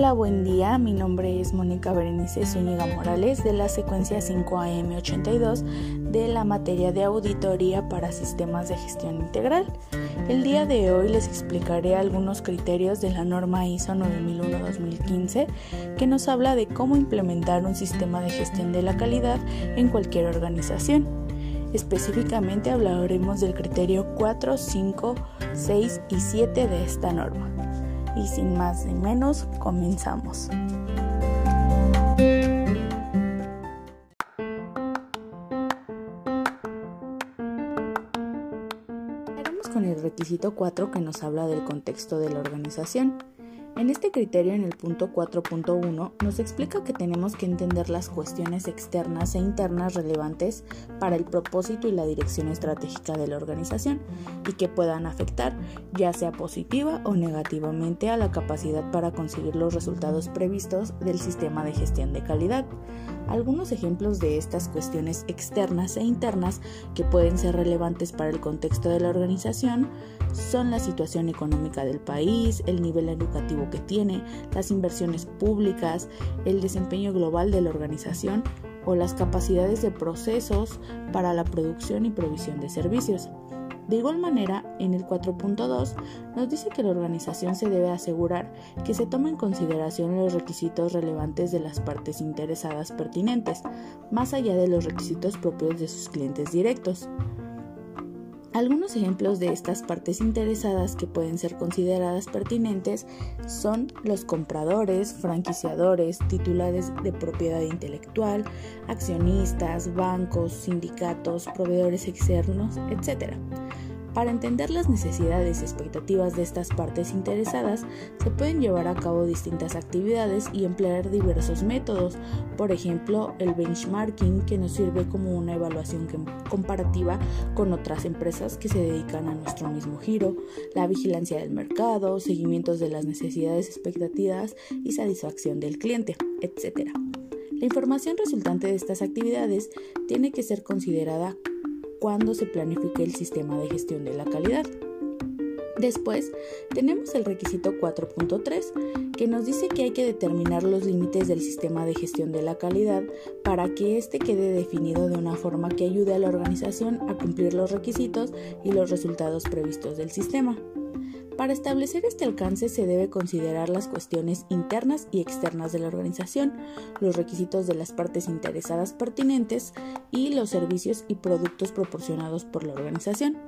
Hola, buen día. Mi nombre es Mónica Berenice Zúñiga Morales de la secuencia 5AM82 de la materia de auditoría para sistemas de gestión integral. El día de hoy les explicaré algunos criterios de la norma ISO 9001-2015 que nos habla de cómo implementar un sistema de gestión de la calidad en cualquier organización. Específicamente hablaremos del criterio 4, 5, 6 y 7 de esta norma y sin más ni menos comenzamos. Con el requisito 4 que nos habla del contexto de la organización. En este criterio, en el punto 4.1, nos explica que tenemos que entender las cuestiones externas e internas relevantes para el propósito y la dirección estratégica de la organización y que puedan afectar, ya sea positiva o negativamente, a la capacidad para conseguir los resultados previstos del sistema de gestión de calidad. Algunos ejemplos de estas cuestiones externas e internas que pueden ser relevantes para el contexto de la organización son la situación económica del país, el nivel educativo que tiene, las inversiones públicas, el desempeño global de la organización o las capacidades de procesos para la producción y provisión de servicios. De igual manera, en el 4.2 nos dice que la organización se debe asegurar que se toma en consideración los requisitos relevantes de las partes interesadas pertinentes, más allá de los requisitos propios de sus clientes directos. Algunos ejemplos de estas partes interesadas que pueden ser consideradas pertinentes son los compradores, franquiciadores, titulares de propiedad intelectual, accionistas, bancos, sindicatos, proveedores externos, etc. Para entender las necesidades y expectativas de estas partes interesadas, se pueden llevar a cabo distintas actividades y emplear diversos métodos, por ejemplo, el benchmarking, que nos sirve como una evaluación comparativa con otras empresas que se dedican a nuestro mismo giro, la vigilancia del mercado, seguimientos de las necesidades, expectativas y satisfacción del cliente, etc. La información resultante de estas actividades tiene que ser considerada cuando se planifique el sistema de gestión de la calidad. Después tenemos el requisito 4.3 que nos dice que hay que determinar los límites del sistema de gestión de la calidad para que éste quede definido de una forma que ayude a la organización a cumplir los requisitos y los resultados previstos del sistema. Para establecer este alcance se debe considerar las cuestiones internas y externas de la organización, los requisitos de las partes interesadas pertinentes y los servicios y productos proporcionados por la organización.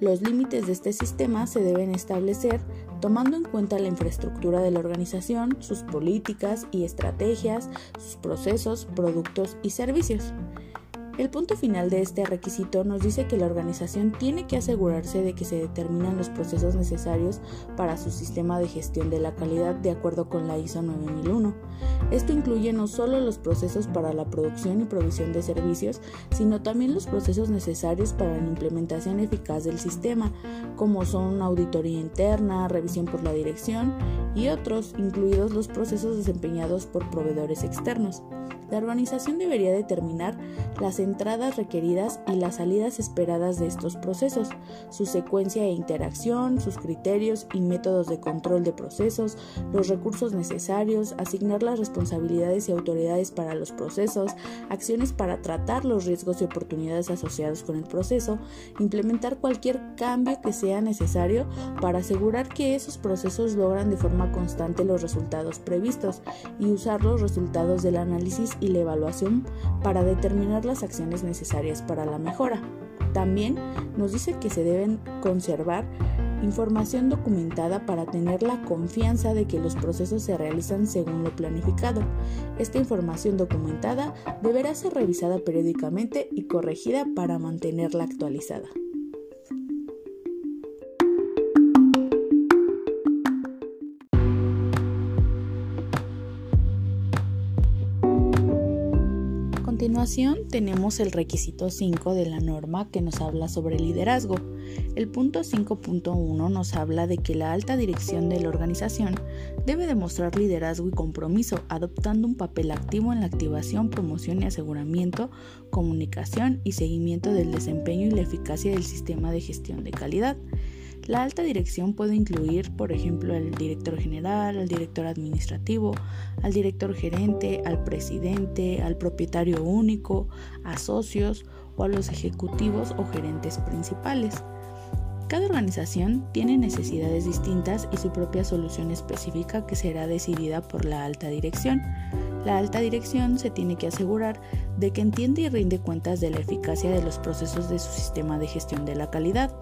Los límites de este sistema se deben establecer tomando en cuenta la infraestructura de la organización, sus políticas y estrategias, sus procesos, productos y servicios. El punto final de este requisito nos dice que la organización tiene que asegurarse de que se determinan los procesos necesarios para su sistema de gestión de la calidad de acuerdo con la ISO 9001. Esto incluye no solo los procesos para la producción y provisión de servicios, sino también los procesos necesarios para la implementación eficaz del sistema, como son auditoría interna, revisión por la dirección y otros, incluidos los procesos desempeñados por proveedores externos. La organización debería determinar las entradas requeridas y las salidas esperadas de estos procesos, su secuencia e interacción, sus criterios y métodos de control de procesos, los recursos necesarios, asignar las responsabilidades y autoridades para los procesos, acciones para tratar los riesgos y oportunidades asociados con el proceso, implementar cualquier cambio que sea necesario para asegurar que esos procesos logran de forma constante los resultados previstos y usar los resultados del análisis y la evaluación para determinar las acciones necesarias para la mejora. También nos dice que se deben conservar información documentada para tener la confianza de que los procesos se realizan según lo planificado. Esta información documentada deberá ser revisada periódicamente y corregida para mantenerla actualizada. Continuación tenemos el requisito 5 de la norma que nos habla sobre liderazgo. El punto 5.1 nos habla de que la alta dirección de la organización debe demostrar liderazgo y compromiso, adoptando un papel activo en la activación, promoción y aseguramiento, comunicación y seguimiento del desempeño y la eficacia del sistema de gestión de calidad. La alta dirección puede incluir, por ejemplo, al director general, al director administrativo, al director gerente, al presidente, al propietario único, a socios o a los ejecutivos o gerentes principales. Cada organización tiene necesidades distintas y su propia solución específica que será decidida por la alta dirección. La alta dirección se tiene que asegurar de que entiende y rinde cuentas de la eficacia de los procesos de su sistema de gestión de la calidad,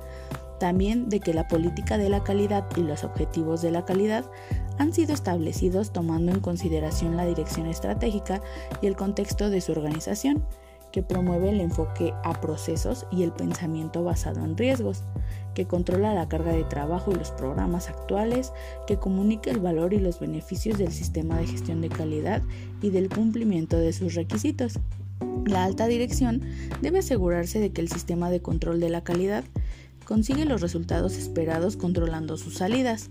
también de que la política de la calidad y los objetivos de la calidad han sido establecidos tomando en consideración la dirección estratégica y el contexto de su organización, que promueve el enfoque a procesos y el pensamiento basado en riesgos que controla la carga de trabajo y los programas actuales, que comunica el valor y los beneficios del sistema de gestión de calidad y del cumplimiento de sus requisitos. La alta dirección debe asegurarse de que el sistema de control de la calidad consigue los resultados esperados controlando sus salidas.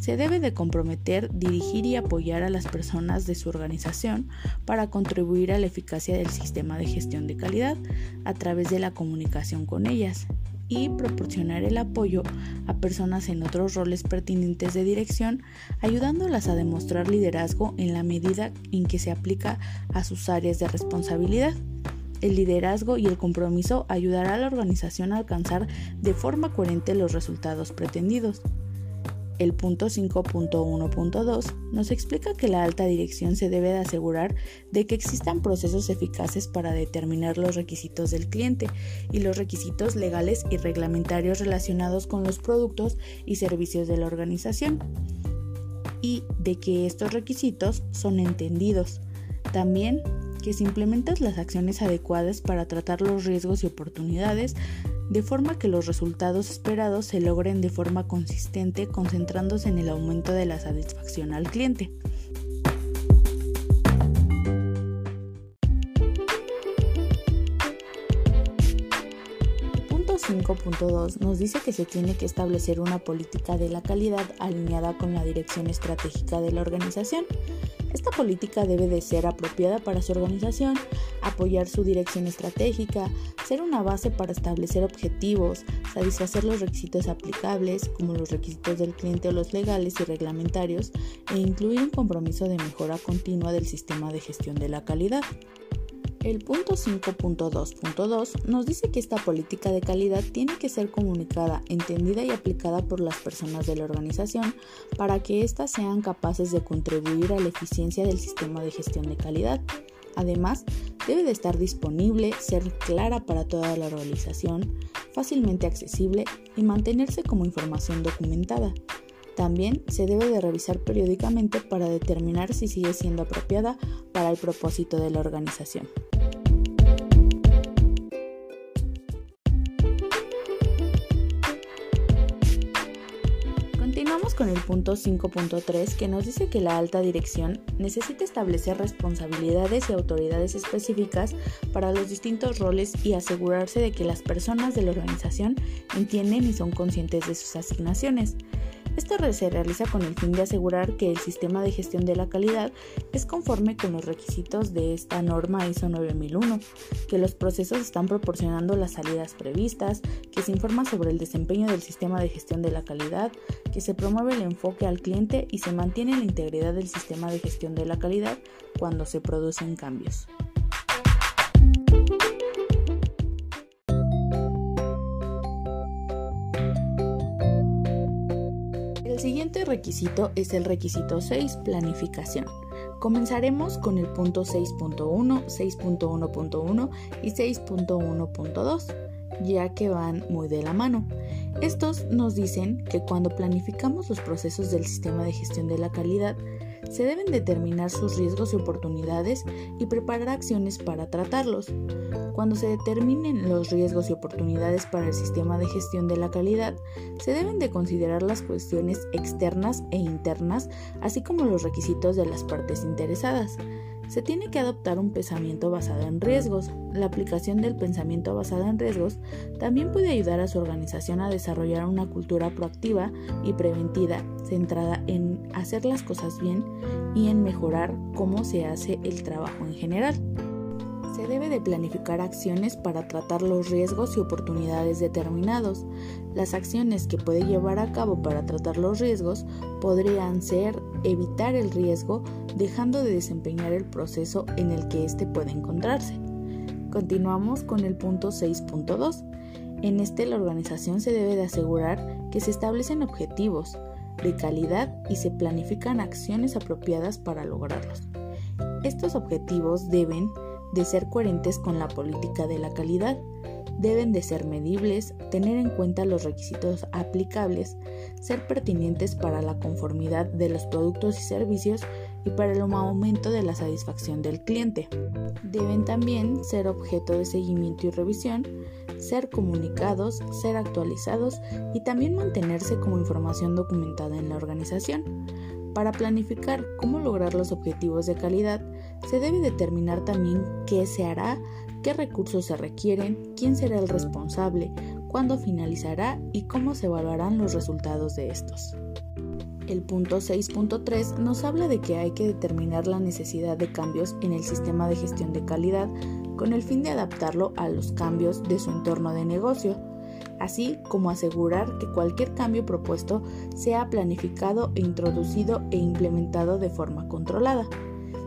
Se debe de comprometer, dirigir y apoyar a las personas de su organización para contribuir a la eficacia del sistema de gestión de calidad a través de la comunicación con ellas y proporcionar el apoyo a personas en otros roles pertinentes de dirección, ayudándolas a demostrar liderazgo en la medida en que se aplica a sus áreas de responsabilidad. El liderazgo y el compromiso ayudará a la organización a alcanzar de forma coherente los resultados pretendidos. El punto 5.1.2 nos explica que la alta dirección se debe de asegurar de que existan procesos eficaces para determinar los requisitos del cliente y los requisitos legales y reglamentarios relacionados con los productos y servicios de la organización y de que estos requisitos son entendidos. También que se implementan las acciones adecuadas para tratar los riesgos y oportunidades de forma que los resultados esperados se logren de forma consistente concentrándose en el aumento de la satisfacción al cliente. 5.2 nos dice que se tiene que establecer una política de la calidad alineada con la dirección estratégica de la organización esta política debe de ser apropiada para su organización, apoyar su dirección estratégica, ser una base para establecer objetivos, satisfacer los requisitos aplicables, como los requisitos del cliente o los legales y reglamentarios, e incluir un compromiso de mejora continua del sistema de gestión de la calidad. El punto 5.2.2 nos dice que esta política de calidad tiene que ser comunicada, entendida y aplicada por las personas de la organización para que éstas sean capaces de contribuir a la eficiencia del sistema de gestión de calidad. Además, debe de estar disponible, ser clara para toda la organización, fácilmente accesible y mantenerse como información documentada. También se debe de revisar periódicamente para determinar si sigue siendo apropiada para el propósito de la organización. Con el punto 5.3 que nos dice que la alta dirección necesita establecer responsabilidades y autoridades específicas para los distintos roles y asegurarse de que las personas de la organización entienden y son conscientes de sus asignaciones. Esto se realiza con el fin de asegurar que el sistema de gestión de la calidad es conforme con los requisitos de esta norma ISO 9001, que los procesos están proporcionando las salidas previstas, que se informa sobre el desempeño del sistema de gestión de la calidad, que se promueve el enfoque al cliente y se mantiene la integridad del sistema de gestión de la calidad cuando se producen cambios. Siguiente requisito es el requisito 6, planificación. Comenzaremos con el punto 6.1, 6.1.1 y 6.1.2, ya que van muy de la mano. Estos nos dicen que cuando planificamos los procesos del sistema de gestión de la calidad, se deben determinar sus riesgos y oportunidades y preparar acciones para tratarlos. Cuando se determinen los riesgos y oportunidades para el sistema de gestión de la calidad, se deben de considerar las cuestiones externas e internas, así como los requisitos de las partes interesadas. Se tiene que adoptar un pensamiento basado en riesgos. La aplicación del pensamiento basado en riesgos también puede ayudar a su organización a desarrollar una cultura proactiva y preventiva centrada en hacer las cosas bien y en mejorar cómo se hace el trabajo en general. Se debe de planificar acciones para tratar los riesgos y oportunidades determinados. Las acciones que puede llevar a cabo para tratar los riesgos podrían ser evitar el riesgo dejando de desempeñar el proceso en el que éste puede encontrarse. Continuamos con el punto 6.2. En este la organización se debe de asegurar que se establecen objetivos de calidad y se planifican acciones apropiadas para lograrlos. Estos objetivos deben de ser coherentes con la política de la calidad, deben de ser medibles, tener en cuenta los requisitos aplicables, ser pertinentes para la conformidad de los productos y servicios y para el aumento de la satisfacción del cliente. Deben también ser objeto de seguimiento y revisión, ser comunicados, ser actualizados y también mantenerse como información documentada en la organización. Para planificar cómo lograr los objetivos de calidad, se debe determinar también qué se hará, qué recursos se requieren, quién será el responsable, cuándo finalizará y cómo se evaluarán los resultados de estos. El punto 6.3 nos habla de que hay que determinar la necesidad de cambios en el sistema de gestión de calidad con el fin de adaptarlo a los cambios de su entorno de negocio, así como asegurar que cualquier cambio propuesto sea planificado e introducido e implementado de forma controlada.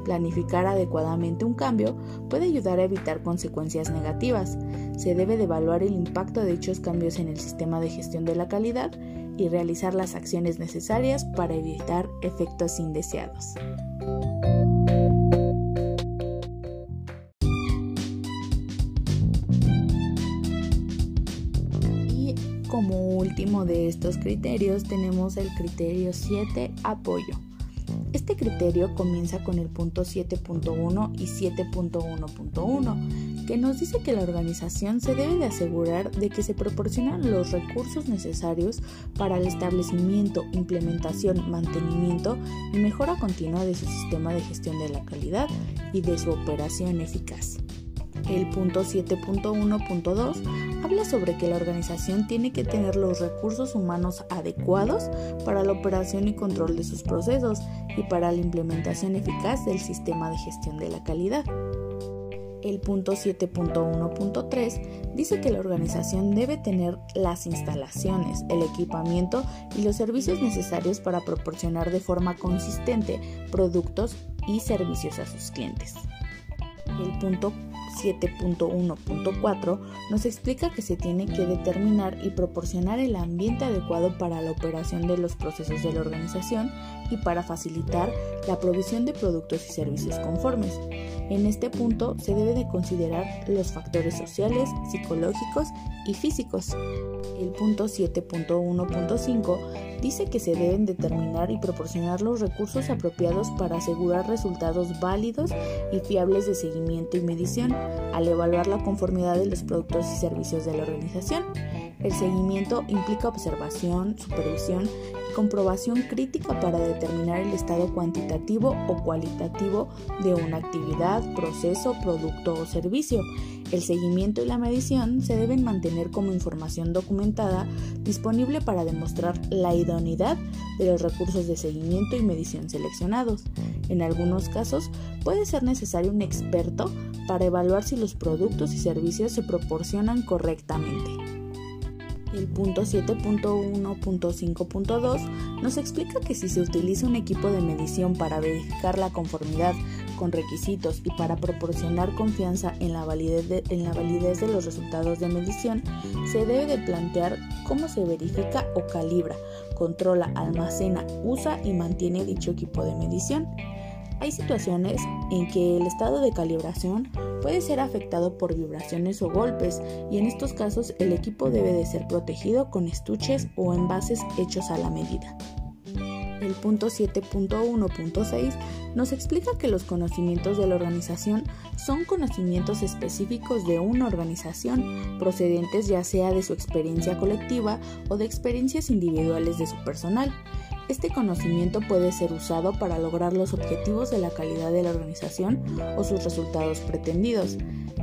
Planificar adecuadamente un cambio puede ayudar a evitar consecuencias negativas. Se debe de evaluar el impacto de dichos cambios en el sistema de gestión de la calidad y realizar las acciones necesarias para evitar efectos indeseados. Y como último de estos criterios tenemos el criterio 7, apoyo. Este criterio comienza con el punto 7.1 y 7.1.1, que nos dice que la organización se debe de asegurar de que se proporcionan los recursos necesarios para el establecimiento, implementación, mantenimiento y mejora continua de su sistema de gestión de la calidad y de su operación eficaz. El punto 7.1.2 habla sobre que la organización tiene que tener los recursos humanos adecuados para la operación y control de sus procesos y para la implementación eficaz del sistema de gestión de la calidad. El punto 7.1.3 dice que la organización debe tener las instalaciones, el equipamiento y los servicios necesarios para proporcionar de forma consistente productos y servicios a sus clientes. El punto 7.1.4 nos explica que se tiene que determinar y proporcionar el ambiente adecuado para la operación de los procesos de la organización y para facilitar la provisión de productos y servicios conformes. En este punto se debe de considerar los factores sociales, psicológicos y físicos. El punto 7.1.5 dice que se deben determinar y proporcionar los recursos apropiados para asegurar resultados válidos y fiables de seguimiento y medición al evaluar la conformidad de los productos y servicios de la organización. El seguimiento implica observación, supervisión y comprobación crítica para determinar el estado cuantitativo o cualitativo de una actividad, proceso, producto o servicio. El seguimiento y la medición se deben mantener como información documentada disponible para demostrar la idoneidad de los recursos de seguimiento y medición seleccionados. En algunos casos puede ser necesario un experto para evaluar si los productos y servicios se proporcionan correctamente. El punto 7.1.5.2 nos explica que si se utiliza un equipo de medición para verificar la conformidad con requisitos y para proporcionar confianza en la, validez de, los resultados de medición, se debe de plantear cómo se verifica o calibra, controla, almacena, usa y mantiene dicho equipo de medición. Hay situaciones en que el estado de calibración puede ser afectado por vibraciones o golpes y en estos casos el equipo debe de ser protegido con estuches o envases hechos a la medida. El punto 7.1.6 nos explica que los conocimientos de la organización son conocimientos específicos de una organización, procedentes ya sea de su experiencia colectiva o de experiencias individuales de su personal. Este conocimiento puede ser usado para lograr los objetivos de la calidad de la organización o sus resultados pretendidos.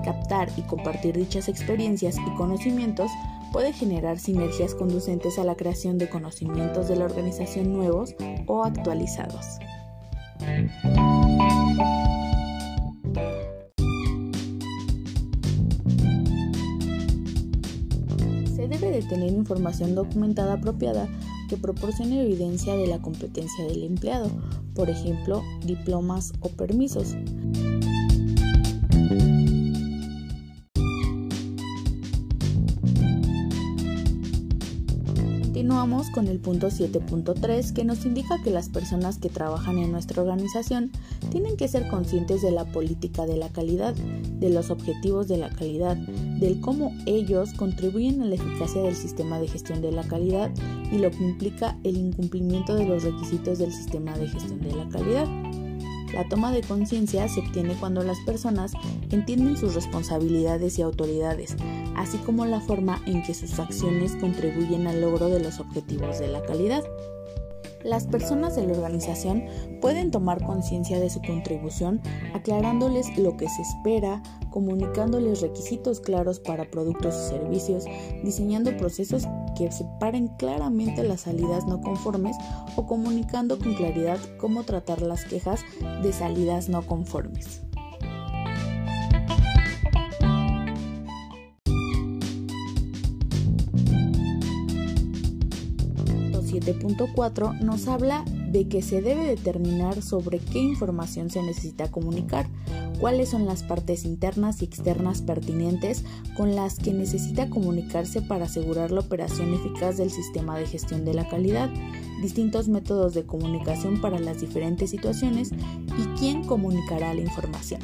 Captar y compartir dichas experiencias y conocimientos puede generar sinergias conducentes a la creación de conocimientos de la organización nuevos o actualizados. Se debe de tener información documentada apropiada que proporcione evidencia de la competencia del empleado, por ejemplo, diplomas o permisos. Continuamos con el punto 7.3 que nos indica que las personas que trabajan en nuestra organización tienen que ser conscientes de la política de la calidad, de los objetivos de la calidad, del cómo ellos contribuyen a la eficacia del sistema de gestión de la calidad y lo que implica el incumplimiento de los requisitos del sistema de gestión de la calidad. La toma de conciencia se obtiene cuando las personas entienden sus responsabilidades y autoridades, así como la forma en que sus acciones contribuyen al logro de los objetivos de la calidad. Las personas de la organización pueden tomar conciencia de su contribución aclarándoles lo que se espera, comunicándoles requisitos claros para productos y servicios, diseñando procesos que separen claramente las salidas no conformes o comunicando con claridad cómo tratar las quejas de salidas no conformes. 7.4 nos habla de que se debe determinar sobre qué información se necesita comunicar, cuáles son las partes internas y externas pertinentes con las que necesita comunicarse para asegurar la operación eficaz del sistema de gestión de la calidad, distintos métodos de comunicación para las diferentes situaciones y quién comunicará la información.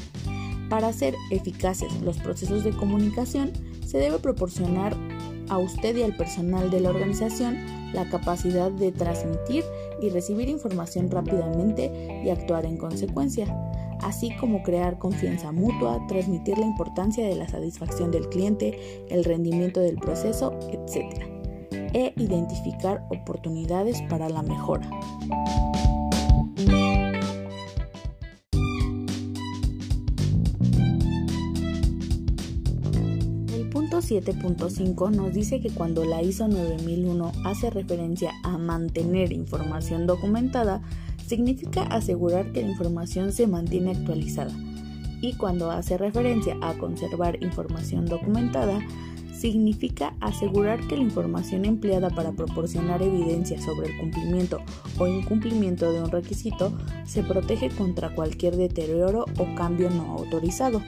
Para hacer eficaces los procesos de comunicación, se debe proporcionar a usted y al personal de la organización la capacidad de transmitir y recibir información rápidamente y actuar en consecuencia, así como crear confianza mutua, transmitir la importancia de la satisfacción del cliente, el rendimiento del proceso, etc. E identificar oportunidades para la mejora. 7.5 nos dice que cuando la ISO 9001 hace referencia a mantener información documentada, significa asegurar que la información se mantiene actualizada. Y cuando hace referencia a conservar información documentada, significa asegurar que la información empleada para proporcionar evidencia sobre el cumplimiento o incumplimiento de un requisito se protege contra cualquier deterioro o cambio no autorizado.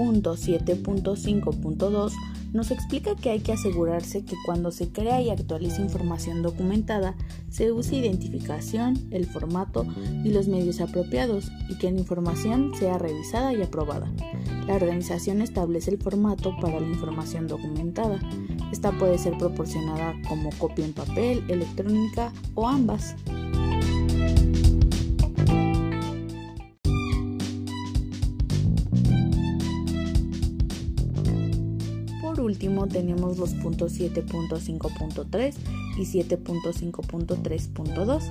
7.5.2 nos explica que hay que asegurarse que cuando se crea y actualiza información documentada, se use identificación, el formato y los medios apropiados y que la información sea revisada y aprobada. La organización establece el formato para la información documentada. Esta puede ser proporcionada como copia en papel, electrónica o ambas. Último tenemos los puntos 7.5.3 y 7.5.3.2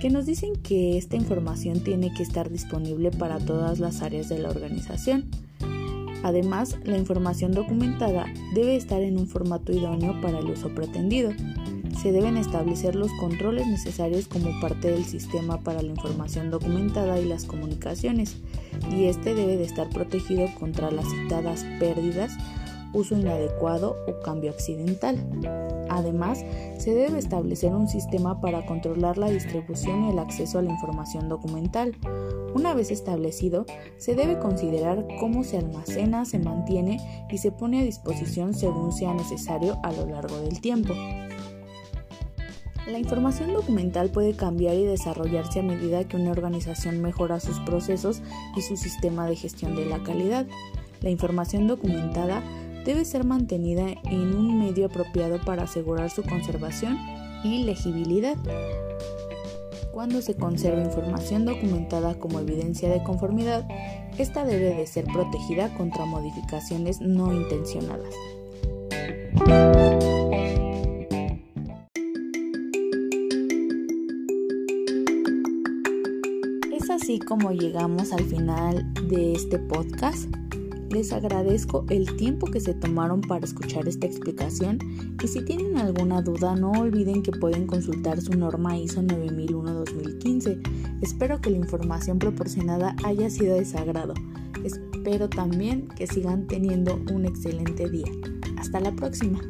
que nos dicen que esta información tiene que estar disponible para todas las áreas de la organización. Además, la información documentada debe estar en un formato idóneo para el uso pretendido. Se deben establecer los controles necesarios como parte del sistema para la información documentada y las comunicaciones, y este debe de estar protegido contra las citadas pérdidas uso inadecuado o cambio accidental. Además, se debe establecer un sistema para controlar la distribución y el acceso a la información documental. Una vez establecido, se debe considerar cómo se almacena, se mantiene y se pone a disposición según sea necesario a lo largo del tiempo. La información documental puede cambiar y desarrollarse a medida que una organización mejora sus procesos y su sistema de gestión de la calidad. La información documentada debe ser mantenida en un medio apropiado para asegurar su conservación y legibilidad. Cuando se conserva información documentada como evidencia de conformidad, esta debe de ser protegida contra modificaciones no intencionadas. Es así como llegamos al final de este podcast. Les agradezco el tiempo que se tomaron para escuchar esta explicación y si tienen alguna duda no olviden que pueden consultar su norma ISO 9001-2015. Espero que la información proporcionada haya sido de sagrado. Espero también que sigan teniendo un excelente día. Hasta la próxima.